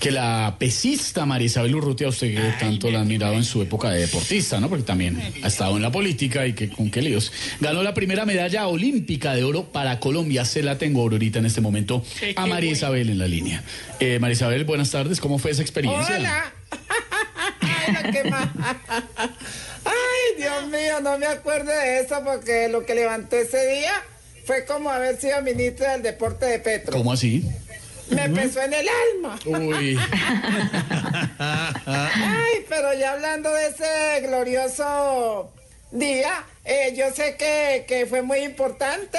que la pesista María Isabel Urrutia, usted que tanto la ha admirado en su época de deportista, ¿no? Porque también ha estado en la política y que con qué líos. Ganó la primera medalla olímpica de oro para Colombia. Se la tengo ahorita en este momento a María Isabel en la línea. Eh, María Isabel, buenas tardes. ¿Cómo fue esa experiencia? Hola. Ay, Dios mío, no me acuerdo de eso porque lo que levanté ese día fue como haber sido ministra del deporte de Petro. ¿Cómo así? Me pesó en el alma. Uy. Ay, pero ya hablando de ese glorioso día, eh, yo sé que, que fue muy importante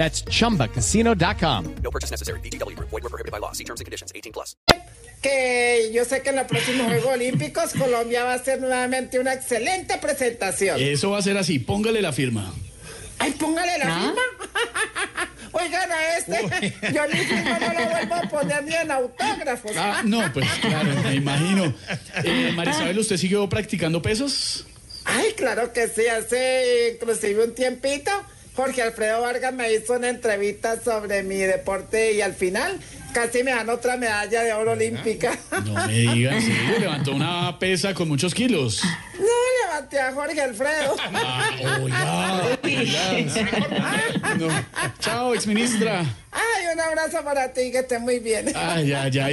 That's chumbacasino.com. No purchase necessary. BGW. Void were prohibited by law. See terms and conditions. 18 plus. Que yo sé que en los próximos Juegos Olímpicos Colombia va a hacer nuevamente una excelente presentación. Eso va a ser así. Póngale la firma. Ay, póngale la firma. Oigan a este, yo ni firma no lo vuelvo a poner ni en autógrafos. Ah, no, pues claro, me imagino. Eh, María Isabel, ¿usted siguió practicando pesos? Ay, claro que sí, hace inclusive un tiempito. Jorge Alfredo Vargas me hizo una entrevista sobre mi deporte y al final casi me dan otra medalla de oro olímpica. No me digan, sí, levantó una pesa con muchos kilos. No, levanté a Jorge Alfredo. Ah, oiga, oiga. No. Chao, exministra. Ay, un abrazo para ti, que estés muy bien. Ay, ay, ay.